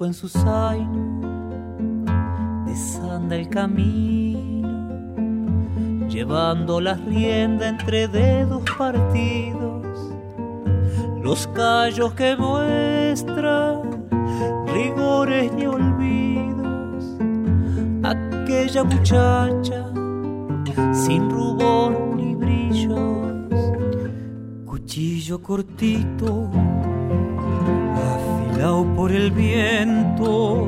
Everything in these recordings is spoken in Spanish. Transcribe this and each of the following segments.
tranco en su zaino, desanda el camino, llevando la rienda entre dedos partidos, los callos que muestran rigores ni olvidos, aquella muchacha sin rubor ni brillos, cuchillo cortito el viento,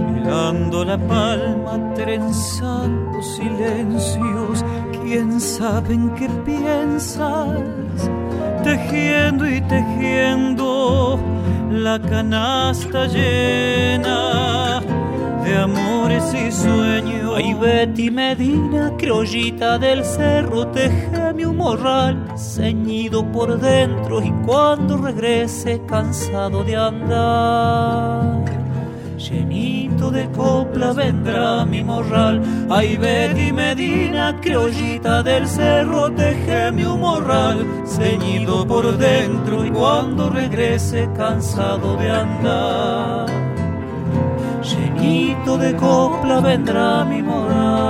hilando la palma, trenzando silencios. ¿Quién sabe en qué piensas? Tejiendo y tejiendo la canasta llena de amores y sueños. Ay, Betty Medina, criollita del cerro, tejeme un morral ceñido por dentro y cuando regrese cansado de andar. Llenito de copla vendrá mi morral. Ay, Betty Medina, criollita del cerro, tejeme un morral ceñido por dentro y cuando regrese cansado de andar llenito de copla vendrá mi morar.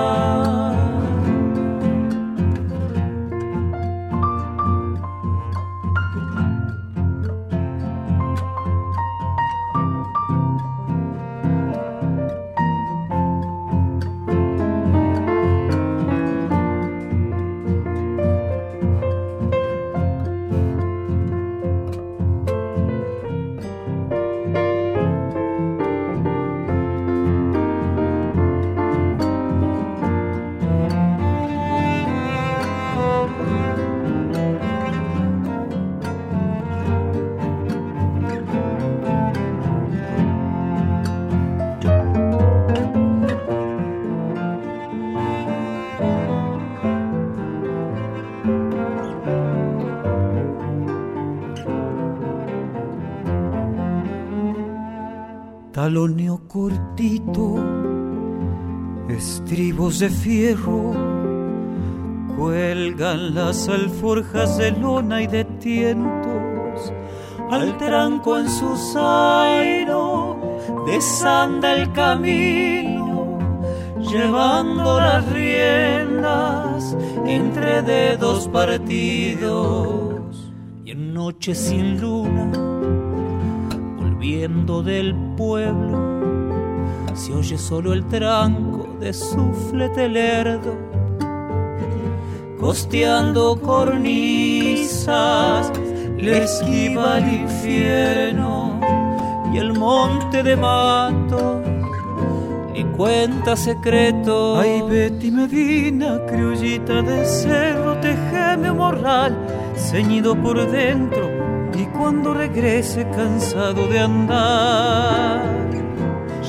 Taloneo cortito, estribos de fierro, cuelgan las alforjas de lona y de tientos, al tranco en su zaino, desanda el camino, llevando las riendas entre dedos partidos, y en noche sin luna viendo del pueblo, se oye solo el tranco de su flete lerdo, costeando cornisas, le esquiva el infierno y el monte de mato y cuenta secreto. Ay, Betty Medina, criollita de cerro, tejeme morral, ceñido por dentro cuando regrese cansado de andar.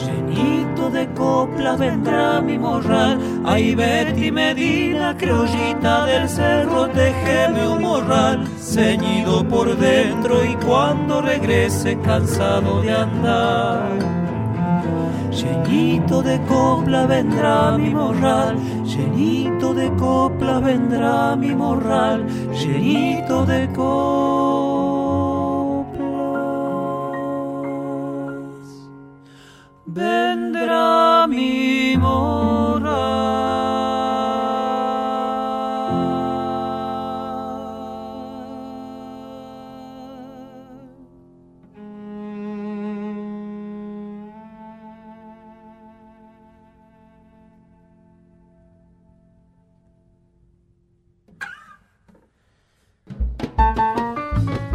Llenito de copla vendrá mi morral, ay Betty Medina, criollita del cerro, tejeme un morral, ceñido por dentro y cuando regrese cansado de andar. Llenito de copla vendrá mi morral, llenito de copla vendrá mi morral, llenito de copla. Vendrá mi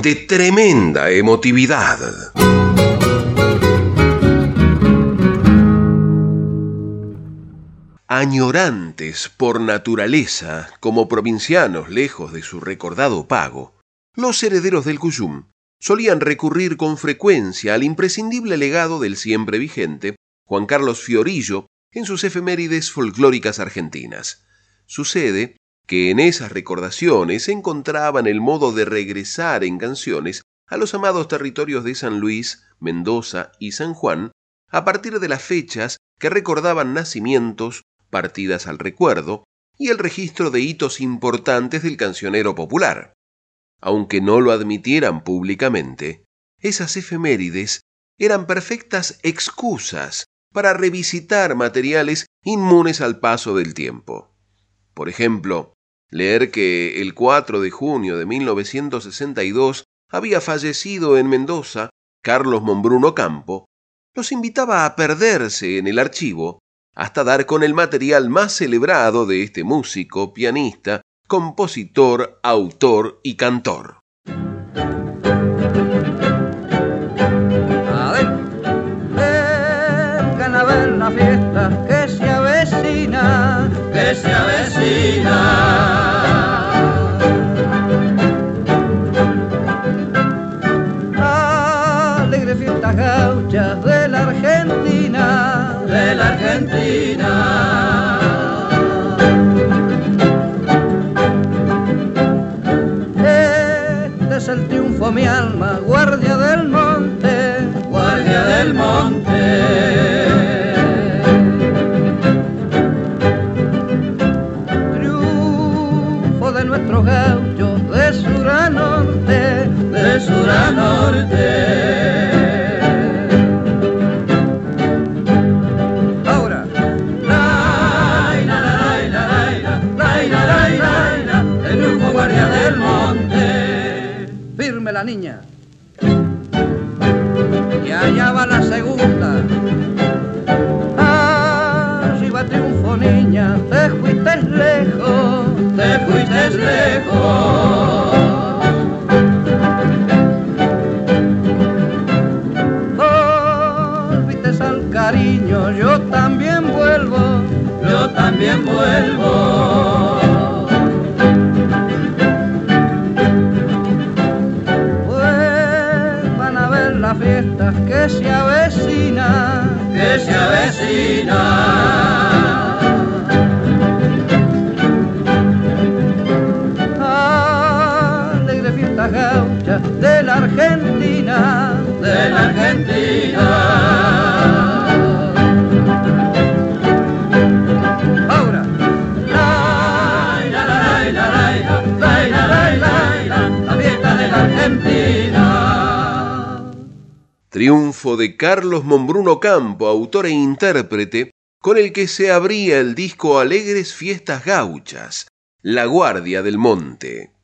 de tremenda emotividad. Añorantes por naturaleza, como provincianos lejos de su recordado pago, los herederos del Cuyum solían recurrir con frecuencia al imprescindible legado del siempre vigente Juan Carlos Fiorillo en sus efemérides folclóricas argentinas. Sucede que en esas recordaciones encontraban el modo de regresar en canciones a los amados territorios de San Luis, Mendoza y San Juan a partir de las fechas que recordaban nacimientos, partidas al recuerdo y el registro de hitos importantes del cancionero popular. Aunque no lo admitieran públicamente, esas efemérides eran perfectas excusas para revisitar materiales inmunes al paso del tiempo. Por ejemplo, leer que el 4 de junio de 1962 había fallecido en Mendoza Carlos Monbruno Campo, los invitaba a perderse en el archivo hasta dar con el material más celebrado de este músico, pianista, compositor, autor y cantor. la fiesta que se avecina, que se avecina. De la Argentina. Este es el triunfo, mi alma, guardia del monte, guardia del monte. nuestros gauchos de sur a norte, de sur a norte. La niña. Y allá va la segunda. Arriba triunfo niña, te fuiste lejos te fuiste lejos. Volviste al cariño, yo también vuelvo, yo también vuelvo. Que se avecina, que se avecina. de la Argentina, de la Argentina. Triunfo de Carlos Mombruno Campo, autor e intérprete, con el que se abría el disco Alegres Fiestas Gauchas, La Guardia del Monte.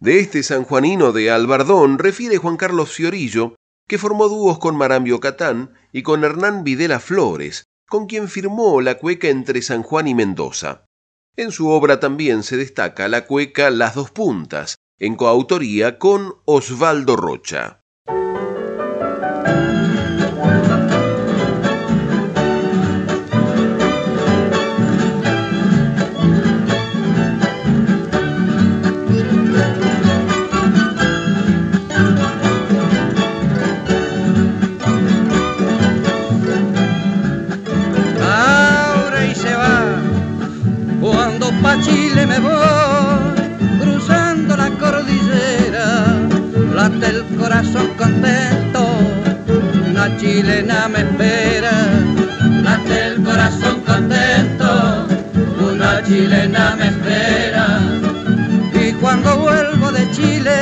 De este sanjuanino de Albardón refiere Juan Carlos Fiorillo, que formó dúos con Marambio Catán y con Hernán Videla Flores, con quien firmó la cueca entre San Juan y Mendoza. En su obra también se destaca la cueca Las dos puntas, en coautoría con Osvaldo Rocha. Chile me voy, cruzando la cordillera, late el corazón contento, una chilena me espera, late el corazón contento, una chilena me espera. Y cuando vuelvo de Chile,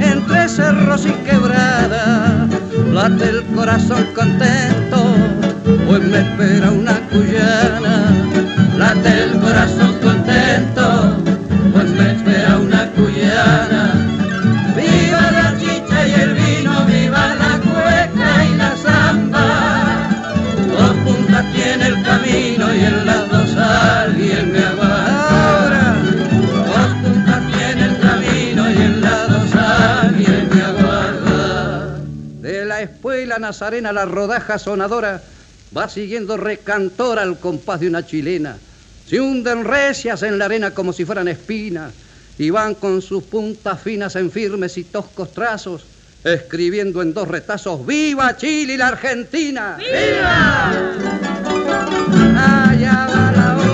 entre cerros y quebradas, late el corazón contento, pues me espera una cuyana, late el corazón pues me espera una cuyana. Viva la chicha y el vino, viva la cueca y la zamba. Dos puntas tiene el camino y en las dos alguien me aguarda. Dos puntas tiene el camino y en las dos alguien me aguarda. De la espuela nazarena la rodaja sonadora va siguiendo recantora al compás de una chilena se hunden recias en la arena como si fueran espinas y van con sus puntas finas en firmes y toscos trazos escribiendo en dos retazos ¡Viva Chile y la Argentina! ¡Viva! Allá va la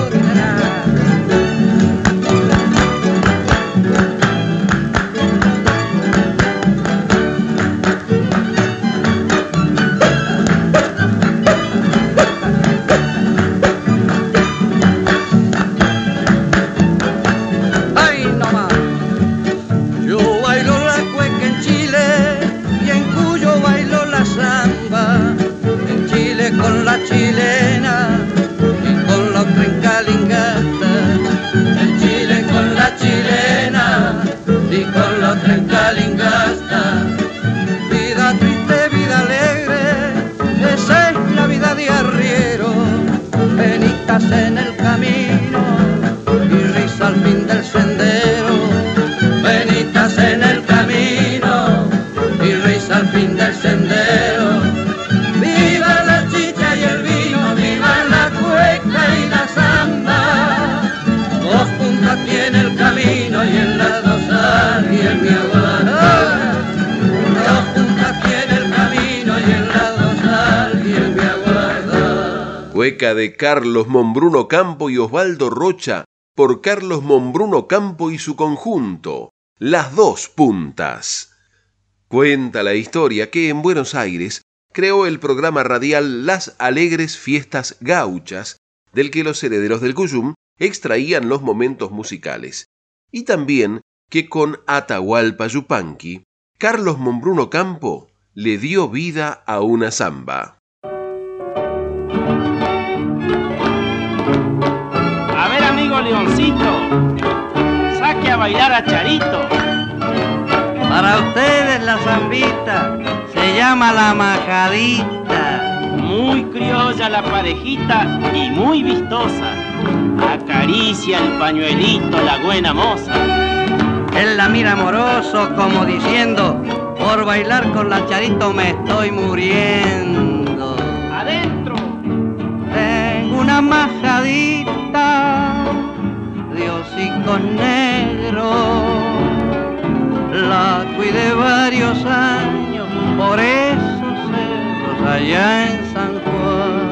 de Carlos Mombruno Campo y Osvaldo Rocha por Carlos Mombruno Campo y su conjunto, Las Dos Puntas. Cuenta la historia que en Buenos Aires creó el programa radial Las Alegres Fiestas Gauchas, del que los herederos del Cuyum extraían los momentos musicales, y también que con Atahualpa Yupanqui, Carlos Mombruno Campo le dio vida a una samba. Saque a bailar a Charito. Para ustedes la zambita se llama la majadita. Muy criolla la parejita y muy vistosa. Acaricia el pañuelito la buena moza. Él la mira amoroso como diciendo, por bailar con la charito me estoy muriendo. Adentro. Tengo una majadita de hocico negro. La cuidé varios años por esos cerros allá en San Juan.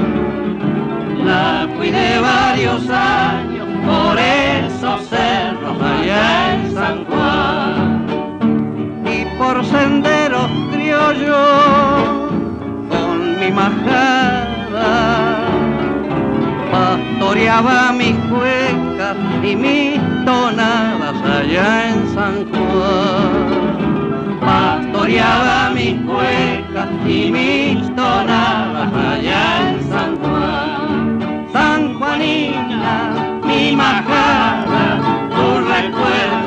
La cuidé varios años por esos cerros allá en San Juan. Y por senderos criollos con mi majada pastoreaba mis cuecas y mis tonadas allá en San Juan. Pastoreaba mis cuecas y mis tonadas allá en San Juan. San Juanina, mi majada, tu recuerdo,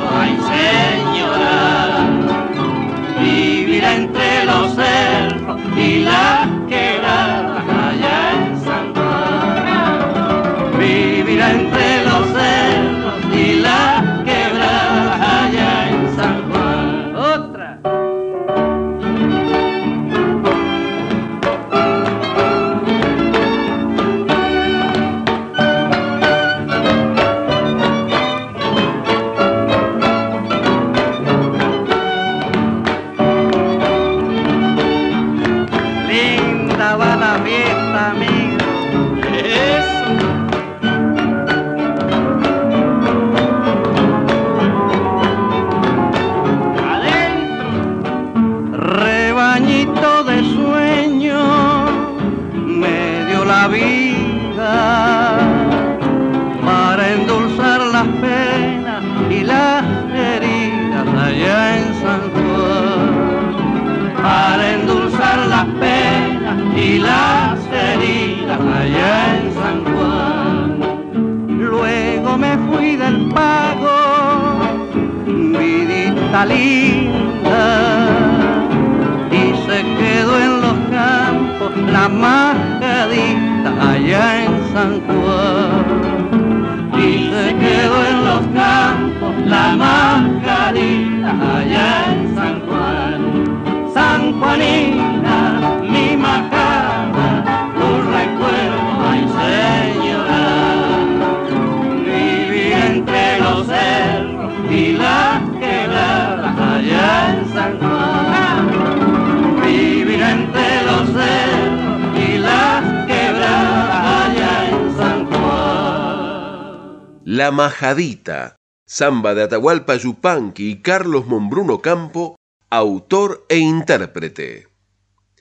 Majadita, samba de Atahualpa Yupanqui y Carlos Mombruno Campo, autor e intérprete.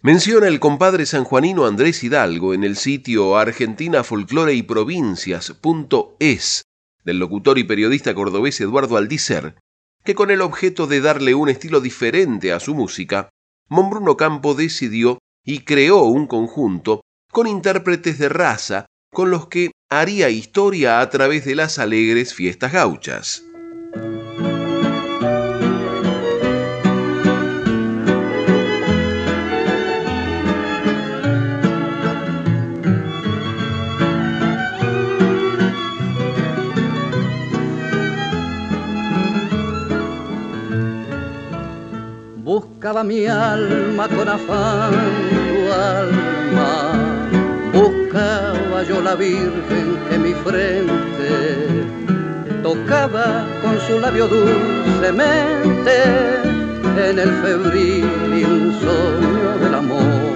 Menciona el compadre sanjuanino Andrés Hidalgo en el sitio Argentina Folclore y Provincias.es del locutor y periodista cordobés Eduardo Aldicer, que con el objeto de darle un estilo diferente a su música, Mombruno Campo decidió y creó un conjunto con intérpretes de raza con los que haría historia a través de las alegres fiestas gauchas. Buscaba mi alma con afán tu alma, buscaba yo la Virgen que mi frente tocaba con su labio dulcemente en el febril insomnio del amor.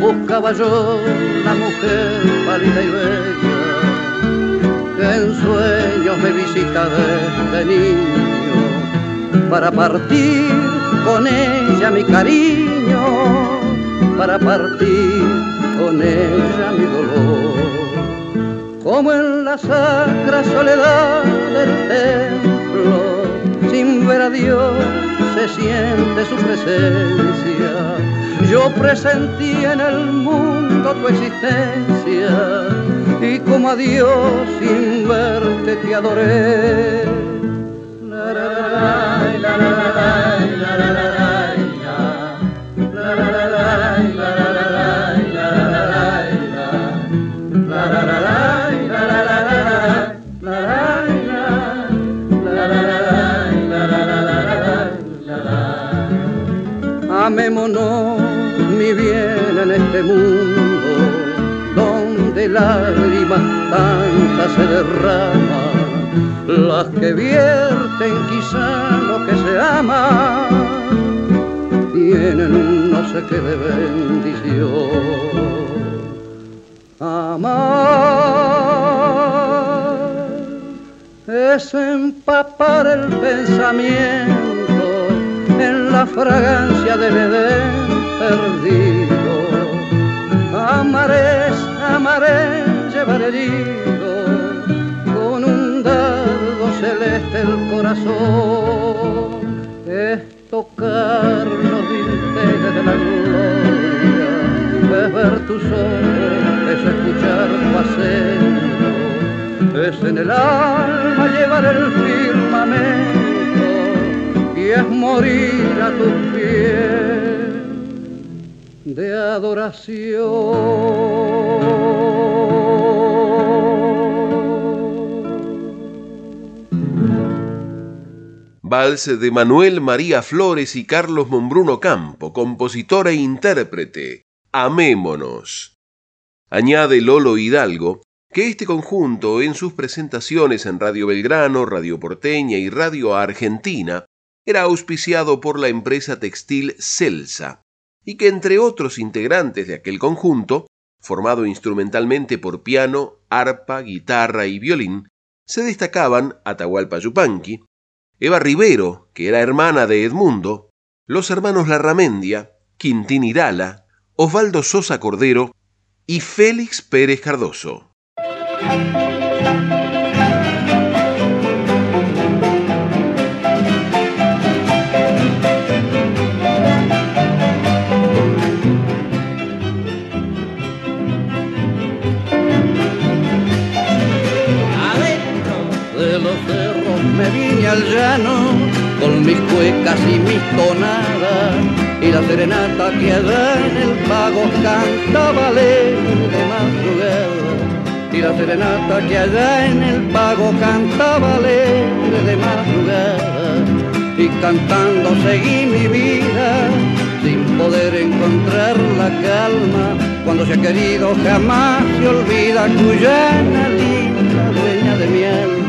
Buscaba yo la mujer pálida y bella que en sueños me visita desde niño para partir con ella mi cariño, para partir con mi dolor. Como en la sacra soledad del templo, sin ver a Dios se siente su presencia. Yo presentí en el mundo tu existencia y como a Dios sin verte te adoré. La, Amémonos, mi bien, en este mundo donde lágrimas tantas se derraman, las que vierten quizá lo que se ama, tienen un no sé qué de bendición. Amar es empapar el pensamiento en la fragancia del Edén perdido. Amar es, amar es llevar herido con un dardo celeste el corazón. Es tocar los dinteles de la gloria, es ver tus ojos, es escuchar tu acento, es en el alma llevar el firmamento de adoración. Vals de Manuel María Flores y Carlos Mombruno Campo, compositor e intérprete. Amémonos. Añade Lolo Hidalgo que este conjunto en sus presentaciones en Radio Belgrano, Radio Porteña y Radio Argentina era auspiciado por la empresa textil Celsa y que entre otros integrantes de aquel conjunto, formado instrumentalmente por piano, arpa, guitarra y violín, se destacaban Atahualpa Yupanqui, Eva Rivero, que era hermana de Edmundo, los hermanos Larramendia, Quintín Irala, Osvaldo Sosa Cordero y Félix Pérez Cardoso. Cuecas y mis tonadas y la serenata que allá en el pago cantaba alegre de madrugada. Y la serenata que allá en el pago cantaba alegre de madrugada. Y cantando seguí mi vida sin poder encontrar la calma cuando se ha querido jamás se olvida Cuyana linda dueña de mi alma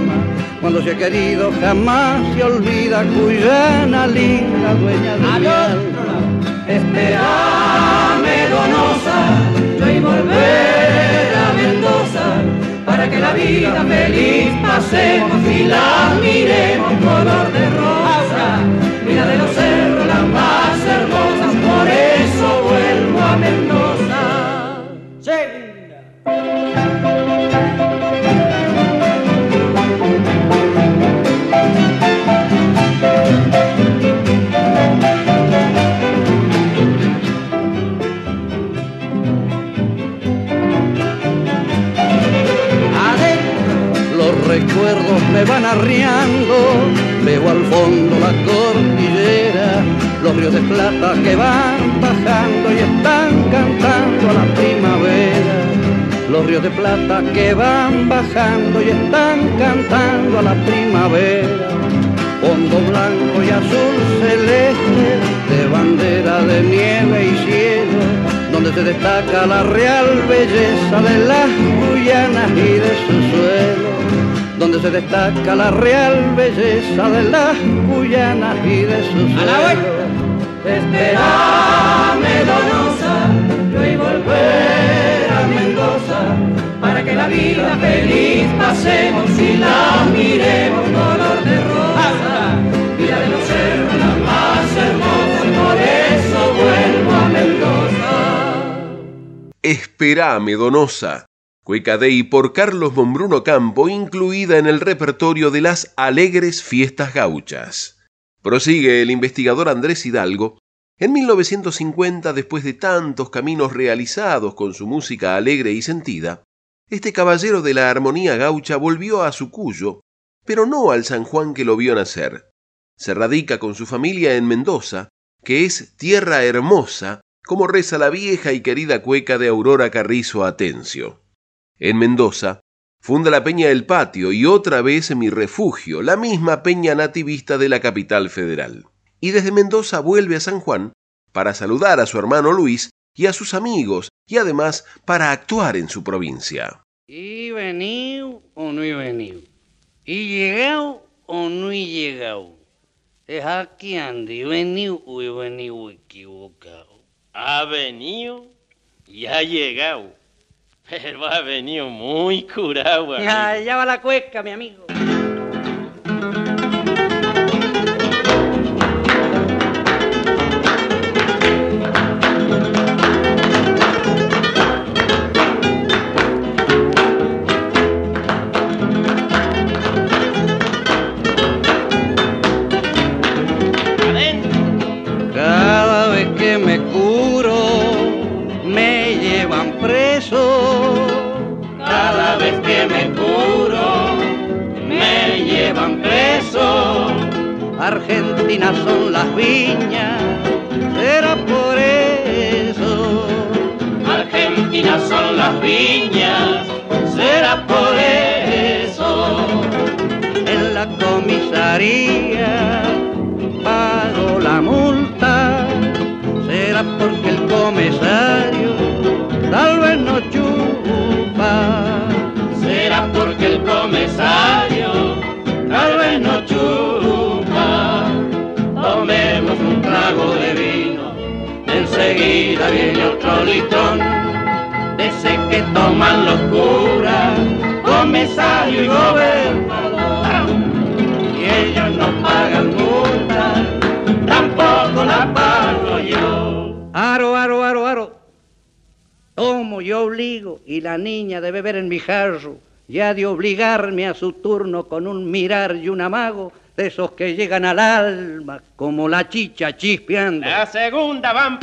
cuando se ha querido jamás se olvida Cuyana linda dueña de mi alma Esperame donosa yo y volver a Mendoza para que la vida vida feliz pasemos y la miremos color de rosa. Mira de los cerros las más hermosas, por eso vuelvo a Mendoza. Me van arriando, veo al fondo la cordillera, los ríos de plata que van bajando y están cantando a la primavera. Los ríos de plata que van bajando y están cantando a la primavera. Fondo blanco y azul celeste, de bandera de nieve y cielo, donde se destaca la real belleza de las Guyanas y de su suelo donde se destaca la real belleza de las Guyanas y de sus suelo. Esperame, donosa, y volver a Mendoza, para que la vida feliz pasemos y la miremos color de rosa. Vida de los cerros, la más hermosa, por eso vuelvo a Mendoza. Esperame, donosa Cueca Dei por Carlos Mombruno Campo, incluida en el repertorio de las alegres fiestas gauchas. Prosigue el investigador Andrés Hidalgo. En 1950, después de tantos caminos realizados con su música alegre y sentida, este caballero de la armonía gaucha volvió a su cuyo, pero no al San Juan que lo vio nacer. Se radica con su familia en Mendoza, que es tierra hermosa, como reza la vieja y querida cueca de Aurora Carrizo Atencio. En Mendoza, funda la Peña del Patio y otra vez mi refugio, la misma peña nativista de la capital federal. Y desde Mendoza vuelve a San Juan para saludar a su hermano Luis y a sus amigos y además para actuar en su provincia. ¿Y venido o no he venido? ¿Y llegado o no he llegado? Es aquí ande, venido o he venido equivocado. Ha venido y ha llegado. Pero ha venido muy curado. Ya, ya va la cueca, mi amigo. Enseguida viene otro litrón, de ese que toman los curas, comisario y gobernador. Y ellos no pagan multa, tampoco la pago yo. Aro, aro, aro, aro. Tomo, yo obligo, y la niña debe ver en mi jarro ya de obligarme a su turno con un mirar y un amago de esos que llegan al alma como la chicha chispeando. La segunda van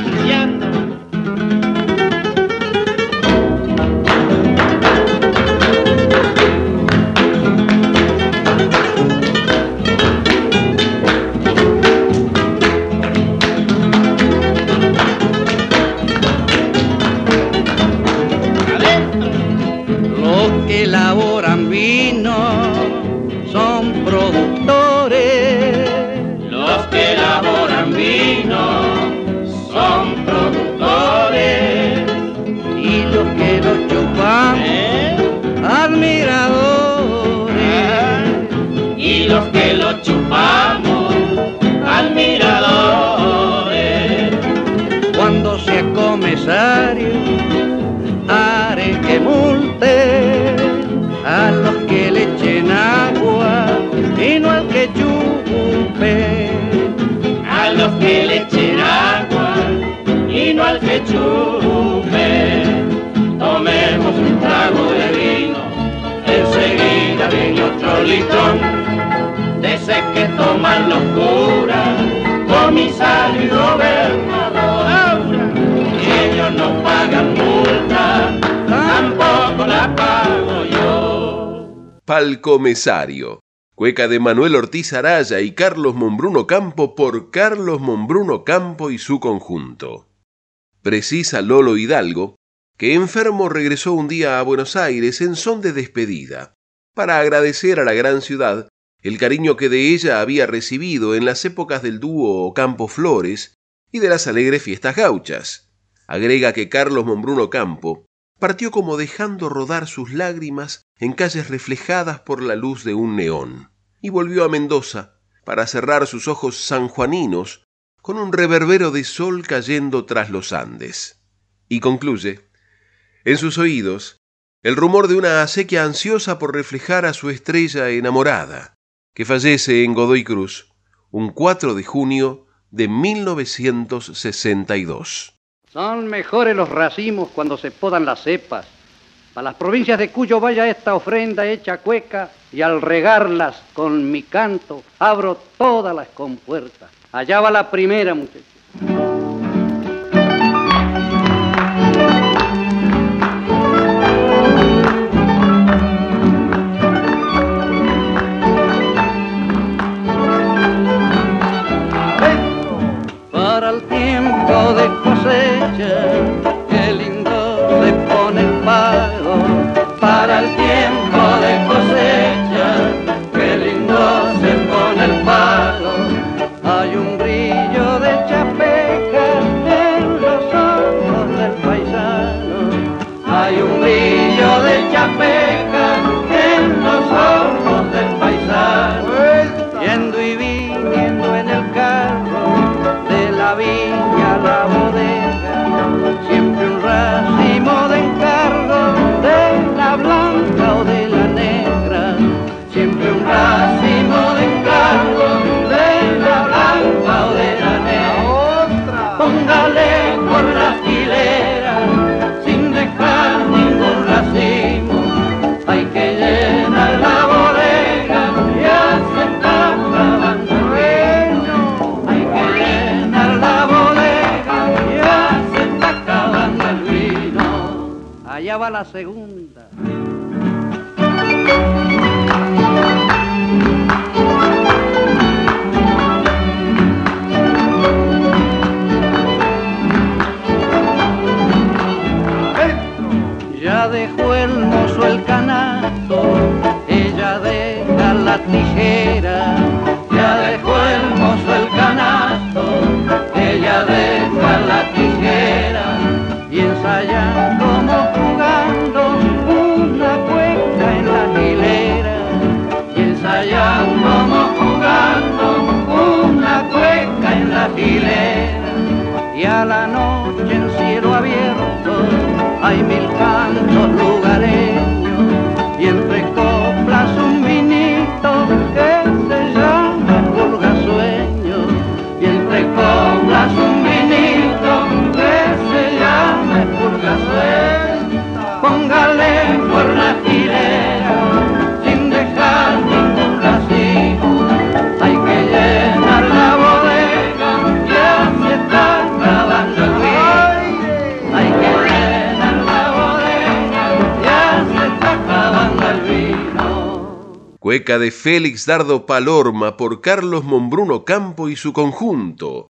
a los que le echen agua y no al que chupe. A los que le echen agua y no al que chupe. Tomemos un trago de vino, enseguida viene otro litrón. De ese que toman los curas, comisario y gobernador. Y ellos no pagan mucho. Palcomesario. Cueca de Manuel Ortiz Araya y Carlos Mombruno Campo por Carlos Mombruno Campo y su conjunto. Precisa Lolo Hidalgo que enfermo regresó un día a Buenos Aires en son de despedida, para agradecer a la gran ciudad el cariño que de ella había recibido en las épocas del dúo Campo Flores y de las alegres fiestas gauchas. Agrega que Carlos Mombruno Campo partió como dejando rodar sus lágrimas en calles reflejadas por la luz de un neón, y volvió a Mendoza para cerrar sus ojos sanjuaninos con un reverbero de sol cayendo tras los Andes. Y concluye, en sus oídos, el rumor de una acequia ansiosa por reflejar a su estrella enamorada, que fallece en Godoy Cruz un 4 de junio de 1962. Son mejores los racimos cuando se podan las cepas. Para las provincias de Cuyo vaya esta ofrenda hecha cueca y al regarlas con mi canto abro todas las compuertas. Allá va la primera, muchachos. La segunda. Ya dejó el mozo el canasto, ella deja la tijera. La noche en cielo abierto hay mil cantos de Félix Dardo Palorma por Carlos Mombruno Campo y su conjunto.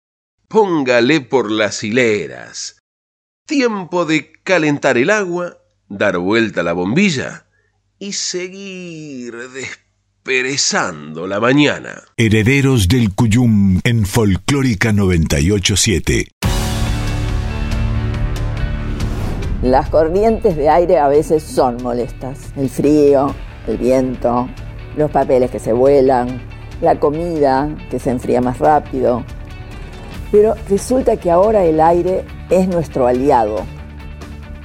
Póngale por las hileras. Tiempo de calentar el agua, dar vuelta a la bombilla y seguir desperezando la mañana. Herederos del Cuyum en Folclórica 987. Las corrientes de aire a veces son molestas. El frío, el viento, los papeles que se vuelan, la comida que se enfría más rápido. Pero resulta que ahora el aire es nuestro aliado.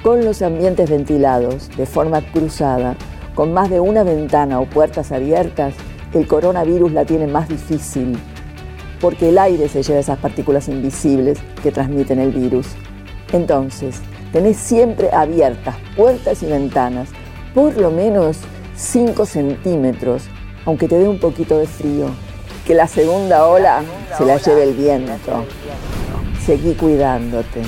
Con los ambientes ventilados de forma cruzada, con más de una ventana o puertas abiertas, el coronavirus la tiene más difícil, porque el aire se lleva esas partículas invisibles que transmiten el virus. Entonces, tenés siempre abiertas puertas y ventanas, por lo menos 5 centímetros, aunque te dé un poquito de frío. que la segunda ola se la lleve el viento. Seguí cuidándote.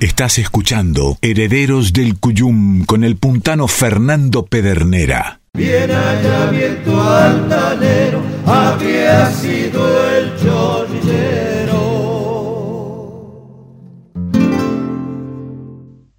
Estás escuchando Herederos del Cuyum con el puntano Fernando Pedernera. Bien allá viento altanero, había sido el chorrillero.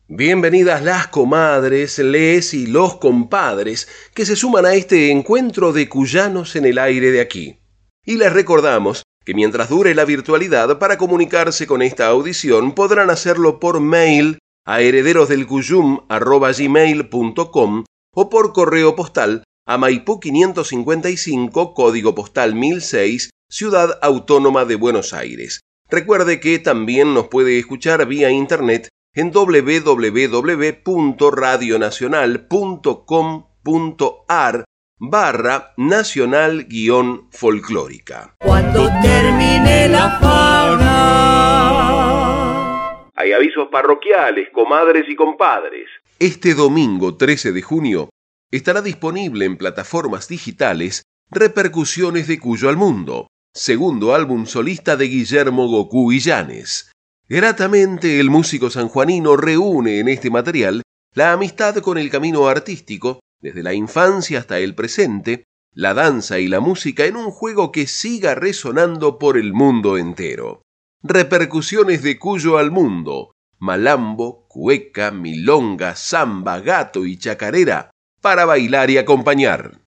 Bienvenidas las comadres, les y los compadres que se suman a este encuentro de cuyanos en el aire de aquí. Y les recordamos que mientras dure la virtualidad para comunicarse con esta audición podrán hacerlo por mail a herederosdelcuyum.com o por correo postal a Maipú 555, código postal 1006, Ciudad Autónoma de Buenos Aires. Recuerde que también nos puede escuchar vía internet en www.radionacional.com.ar barra nacional guion folclórica. Cuando termine la fauna. Hay avisos parroquiales, comadres y compadres. Este domingo 13 de junio estará disponible en plataformas digitales Repercusiones de Cuyo al Mundo, segundo álbum solista de Guillermo Goku Illanes. Gratamente el músico sanjuanino reúne en este material la amistad con el camino artístico desde la infancia hasta el presente, la danza y la música en un juego que siga resonando por el mundo entero. Repercusiones de Cuyo al mundo, malambo, cueca, milonga, samba, gato y chacarera para bailar y acompañar.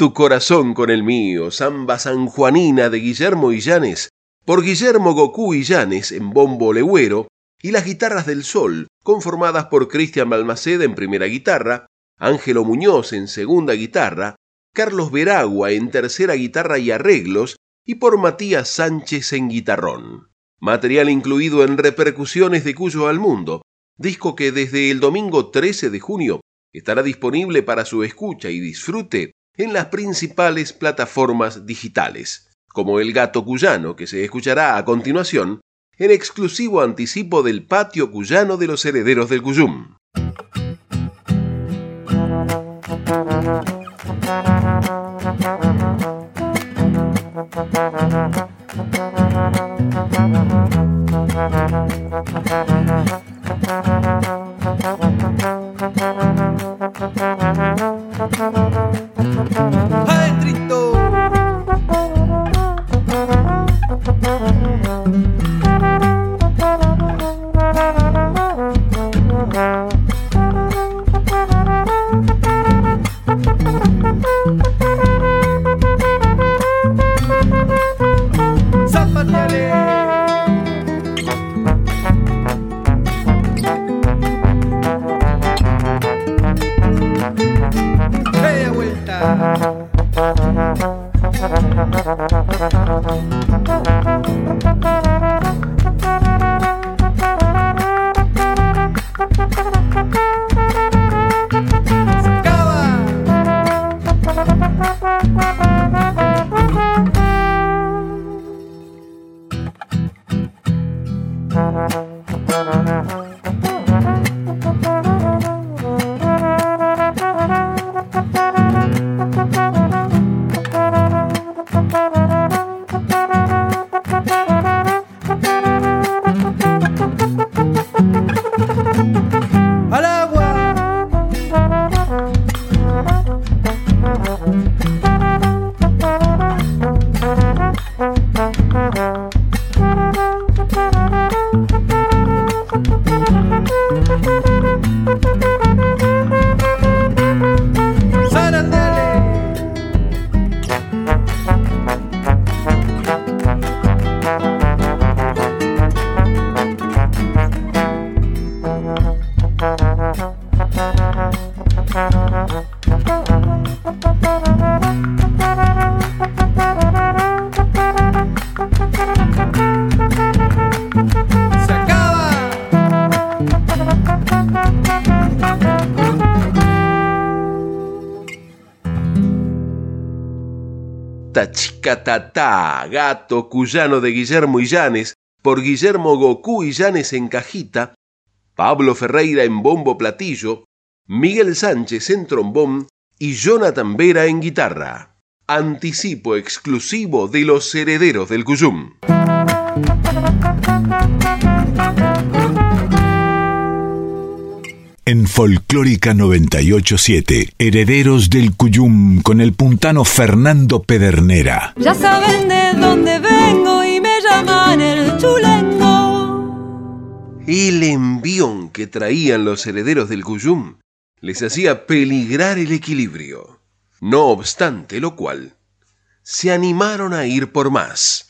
Tu corazón con el mío, samba sanjuanina de Guillermo Illanes, por Guillermo Goku Illanes en bombo legüero, y las guitarras del sol, conformadas por Cristian Balmaceda en primera guitarra, Ángelo Muñoz en segunda guitarra, Carlos Veragua en tercera guitarra y arreglos, y por Matías Sánchez en guitarrón. Material incluido en Repercusiones de Cuyo al Mundo, disco que desde el domingo 13 de junio estará disponible para su escucha y disfrute en las principales plataformas digitales, como El Gato Cuyano, que se escuchará a continuación en exclusivo anticipo del patio cuyano de los herederos del Cuyum. Gato cuyano de Guillermo Illanes, por Guillermo Goku Illanes en cajita, Pablo Ferreira en bombo platillo, Miguel Sánchez en trombón y Jonathan Vera en guitarra. Anticipo exclusivo de los herederos del Cuyum. En Folclórica 987, Herederos del Cuyum con el puntano Fernando Pedernera. Ya saben de dónde vengo y me llaman el chulengo. El envión que traían los herederos del Cuyum les hacía peligrar el equilibrio. No obstante lo cual, se animaron a ir por más.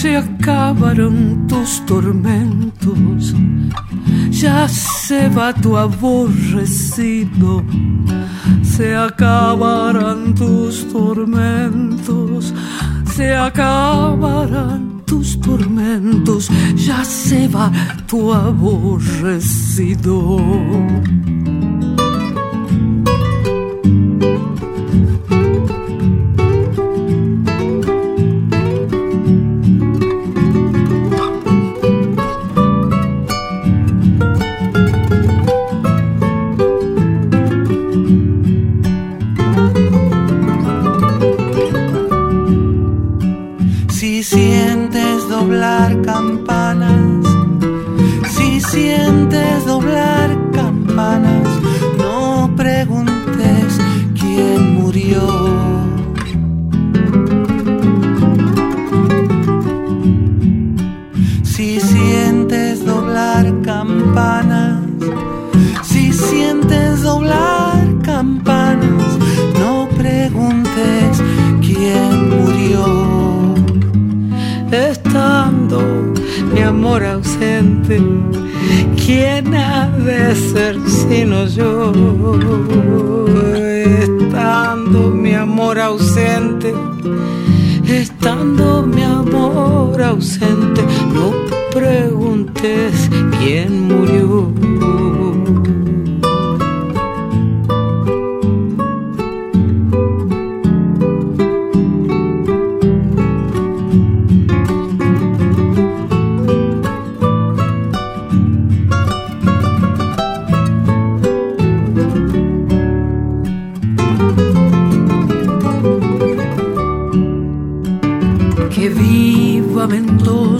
se acabaron tus tormentos, ya se va tu aborrecido, se acabarán tus tormentos, se acabarán tus tormentos, ya se va tu aborrecido.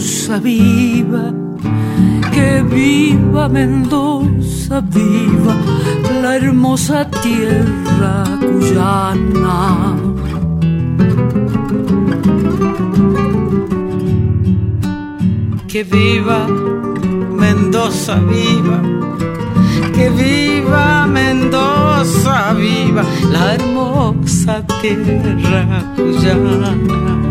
Mendoza viva, que viva Mendoza viva, la hermosa tierra cuyana. Que viva Mendoza viva, que viva Mendoza viva, la hermosa tierra cuyana.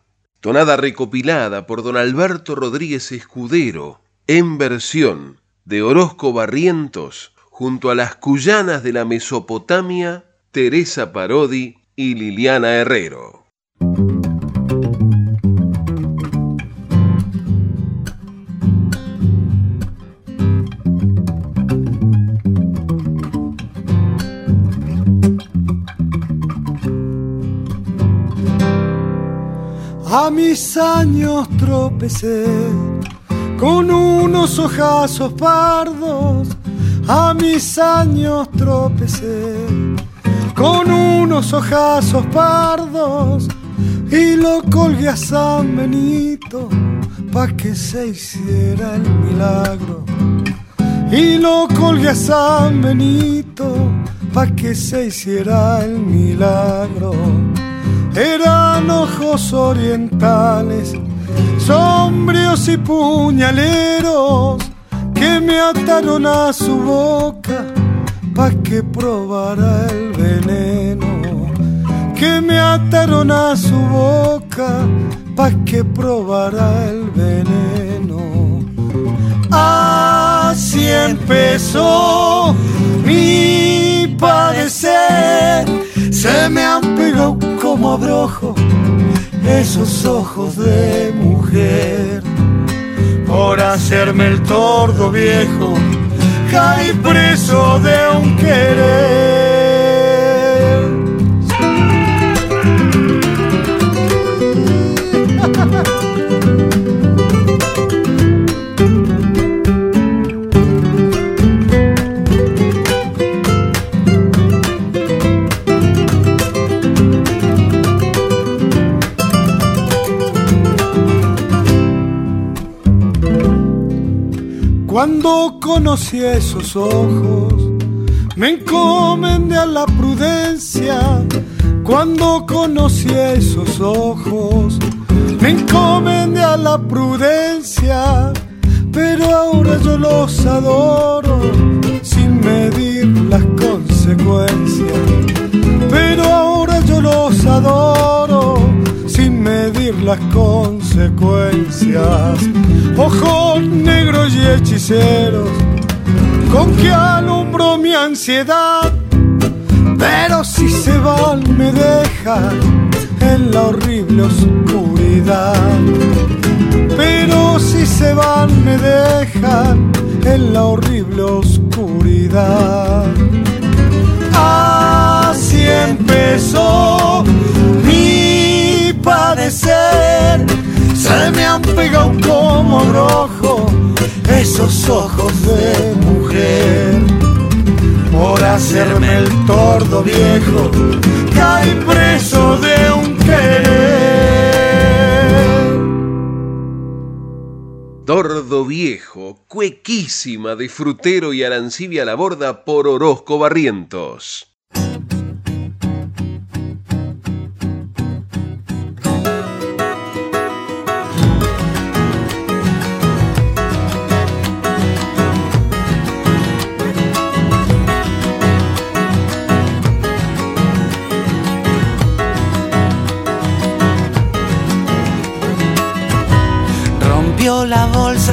Tonada recopilada por don Alberto Rodríguez Escudero en versión de Orozco Barrientos junto a las cuyanas de la Mesopotamia, Teresa Parodi y Liliana Herrero. A mis años tropecé con unos ojazos pardos. A mis años tropecé con unos ojazos pardos y lo colgué a San Benito pa' que se hiciera el milagro. Y lo colgué a San Benito pa' que se hiciera el milagro eran ojos orientales, sombríos y puñaleros, que me ataron a su boca pa' que probara el veneno, que me ataron a su boca pa' que probara el veneno. Así empezó mi padecer, se me han pegado como abrojo esos ojos de mujer. Por hacerme el tordo viejo, caí preso de un querer. Cuando conocí esos ojos, me encomendé a la prudencia. Cuando conocí esos ojos, me encomendé a la prudencia, pero ahora yo los adoro sin medir las consecuencias. Pero ahora yo los adoro sin medir las consecuencias. Ojos negros y hechiceros, con que alumbro mi ansiedad. Pero si se van me dejan en la horrible oscuridad. Pero si se van me dejan en la horrible oscuridad. Así empezó mi padecer. Han pegado como rojo esos ojos de mujer. Por hacerme el tordo viejo, caí preso de un Tordo viejo, cuequísima de frutero y arancibia la borda por Orozco Barrientos.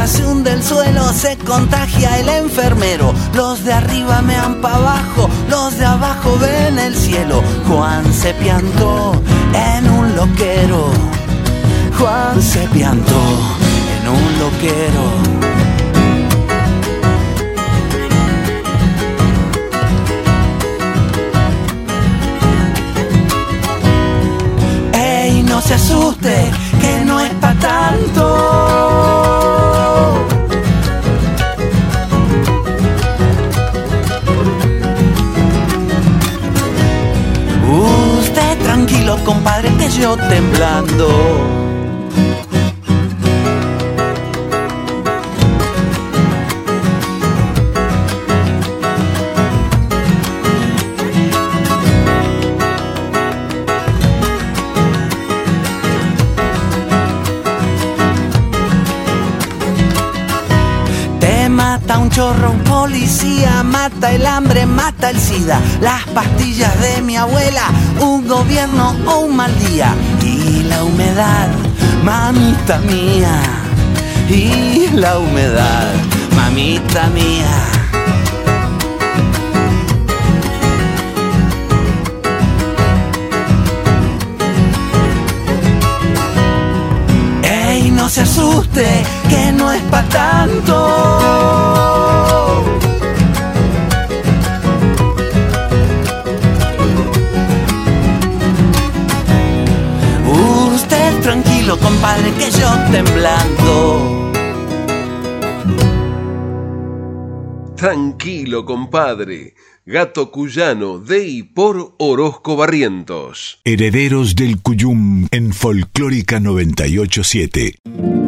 Se hunde el suelo, se contagia el enfermero. Los de arriba me han pa' abajo, los de abajo ven el cielo. Juan se piantó en un loquero. Juan se piantó en un loquero. no se asuste, que no es para tanto. Tranquilo, compadre, que yo temblando. Chorro, un policía, mata el hambre, mata el SIDA, las pastillas de mi abuela, un gobierno o un mal día, y la humedad, mamita mía, y la humedad, mamita mía. No se asuste, que no es para tanto. Compadre, que yo temblando. Tranquilo, compadre. Gato Cuyano de y por Orozco Barrientos. Herederos del Cuyum en Folclórica 987.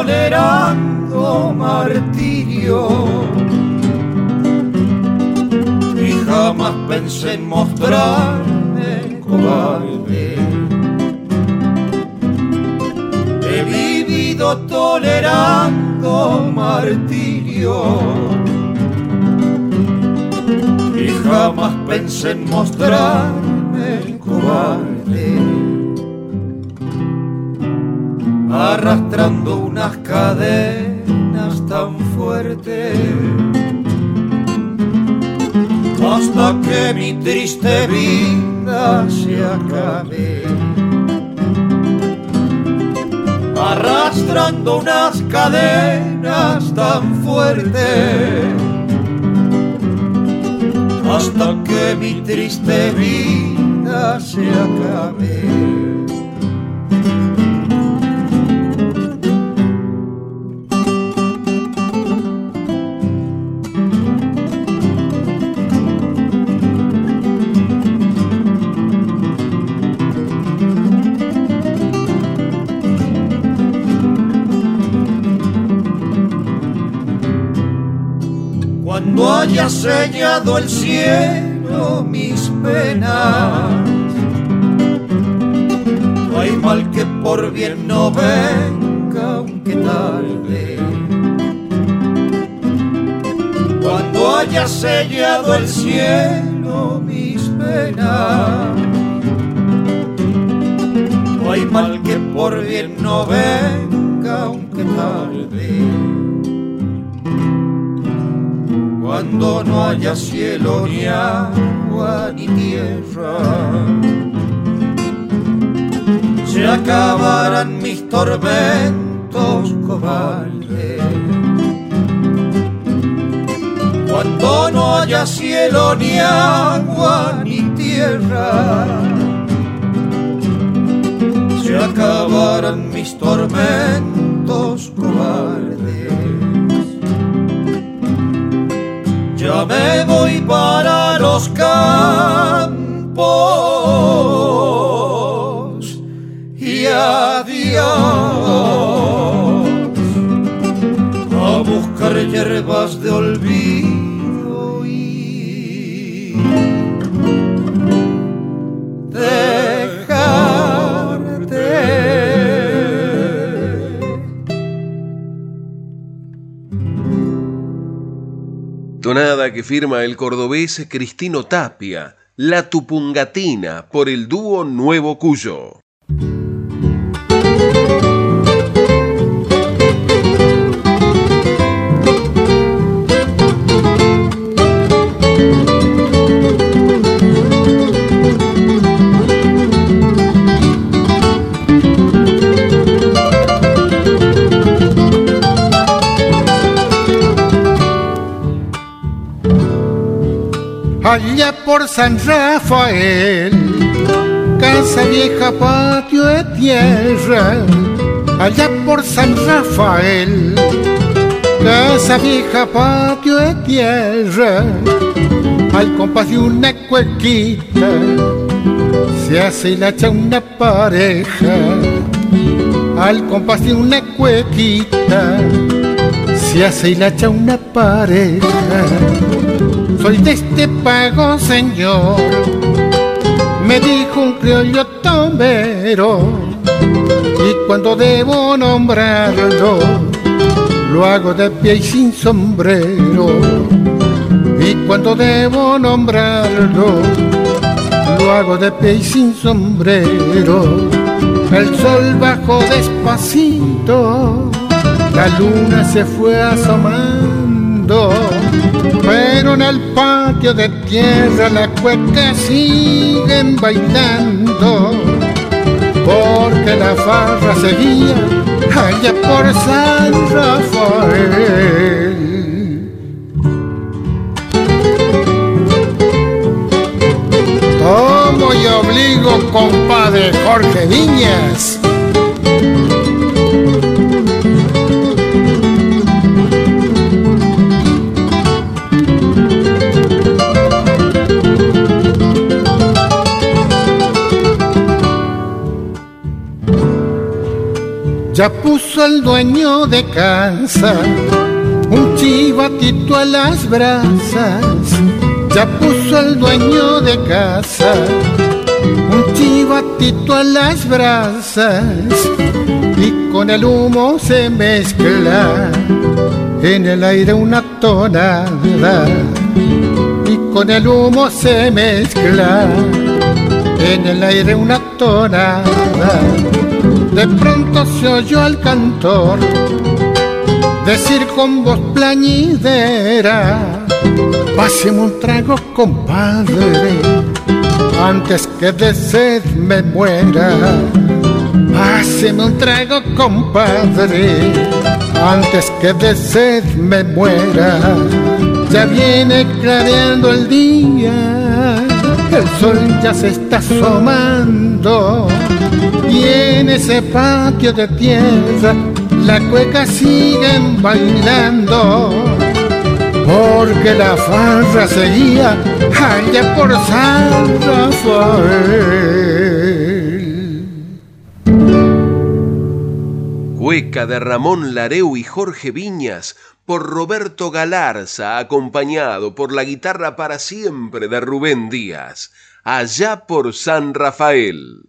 tolerando martirio y jamás pensé en mostrarme cobarde. He vivido tolerando martirio jamás pensé en mostrarme cobarde. Arrastrando unas cadenas tan fuertes hasta que mi triste vida se acabe. Arrastrando unas cadenas tan fuertes hasta que mi triste vida se acabe. Sellado el cielo mis penas. No hay mal que por bien no venga, aunque tarde. Cuando haya sellado el cielo mis penas, no hay mal que por bien no venga, aunque tarde cuando no haya cielo ni agua ni tierra. Se acabarán mis tormentos cobardes. Cuando no haya cielo ni agua ni tierra. Se acabarán mis tormentos cobardes. Ya me voy para los campos. Y adiós. A buscar hierbas de olvido Tonada que firma el cordobés Cristino Tapia, La Tupungatina, por el dúo Nuevo Cuyo. Allá por San Rafael, casa vieja, patio de tierra, allá por San Rafael, casa vieja, patio de tierra, al compás de una cuequita, se hace la hacha una pareja, al compás de una cuequita, se hace la hacha una pareja soy de este pago, señor, me dijo un criollo tomero, y cuando debo nombrarlo, lo hago de pie y sin sombrero, y cuando debo nombrarlo, lo hago de pie y sin sombrero. El sol bajó despacito, la luna se fue asomando en el patio de tierra la cueca siguen bailando, porque la farra seguía allá por San Rafael. Tomo y obligo, compadre Jorge Viñas ya puso el dueño de casa un chivatito a las brasas, ya puso el dueño de casa un chivatito a las brasas. Y con el humo se mezcla en el aire una tonada. Y con el humo se mezcla en el aire una tonada de pronto se oyó al cantor decir con voz plañidera, páseme un trago, compadre, antes que de sed me muera. Páseme un trago, compadre, antes que de sed me muera. Ya viene clareando el día, el sol ya se está asomando y en ese patio de tierra la cueca siguen bailando porque la farra seguía allá por San Rafael. Cueca de Ramón Lareu y Jorge Viñas por Roberto Galarza, acompañado por la guitarra para siempre de Rubén Díaz, allá por San Rafael.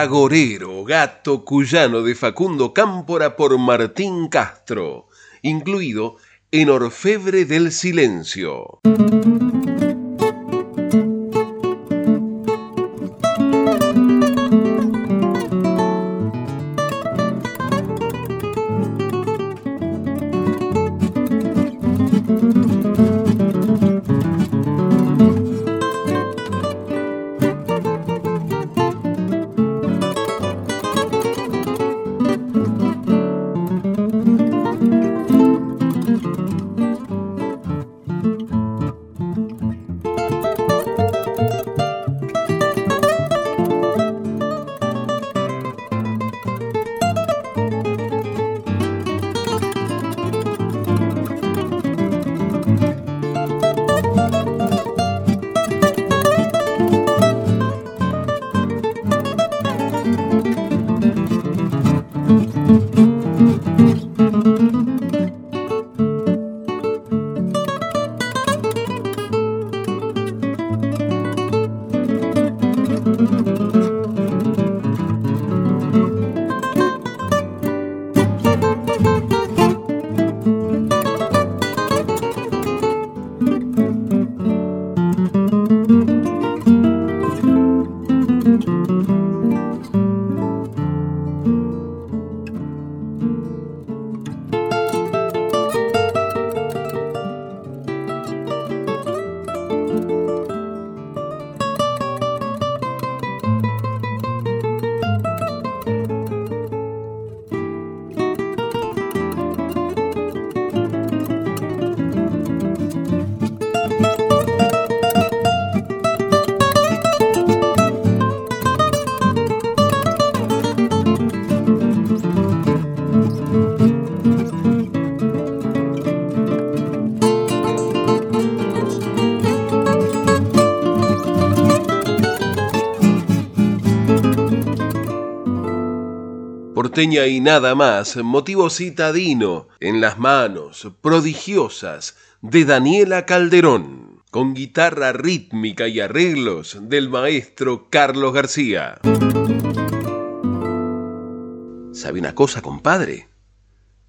Agorero, gato cuyano de Facundo Cámpora por Martín Castro, incluido en Orfebre del Silencio. Y nada más, motivo citadino en las manos prodigiosas de Daniela Calderón, con guitarra rítmica y arreglos del maestro Carlos García. ¿Sabe una cosa, compadre?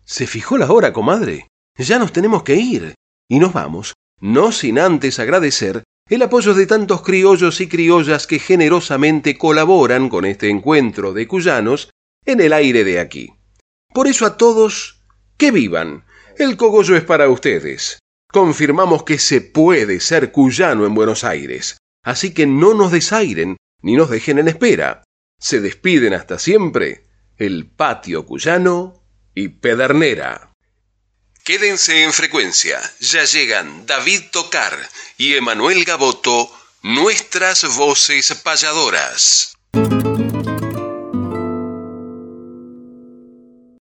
¿Se fijó la hora, comadre? Ya nos tenemos que ir. Y nos vamos, no sin antes agradecer el apoyo de tantos criollos y criollas que generosamente colaboran con este encuentro de cuyanos en el aire de aquí. Por eso a todos, que vivan. El cogollo es para ustedes. Confirmamos que se puede ser cuyano en Buenos Aires. Así que no nos desairen ni nos dejen en espera. Se despiden hasta siempre el patio cuyano y Pedernera. Quédense en frecuencia, ya llegan David Tocar y Emanuel Gaboto, nuestras voces payadoras.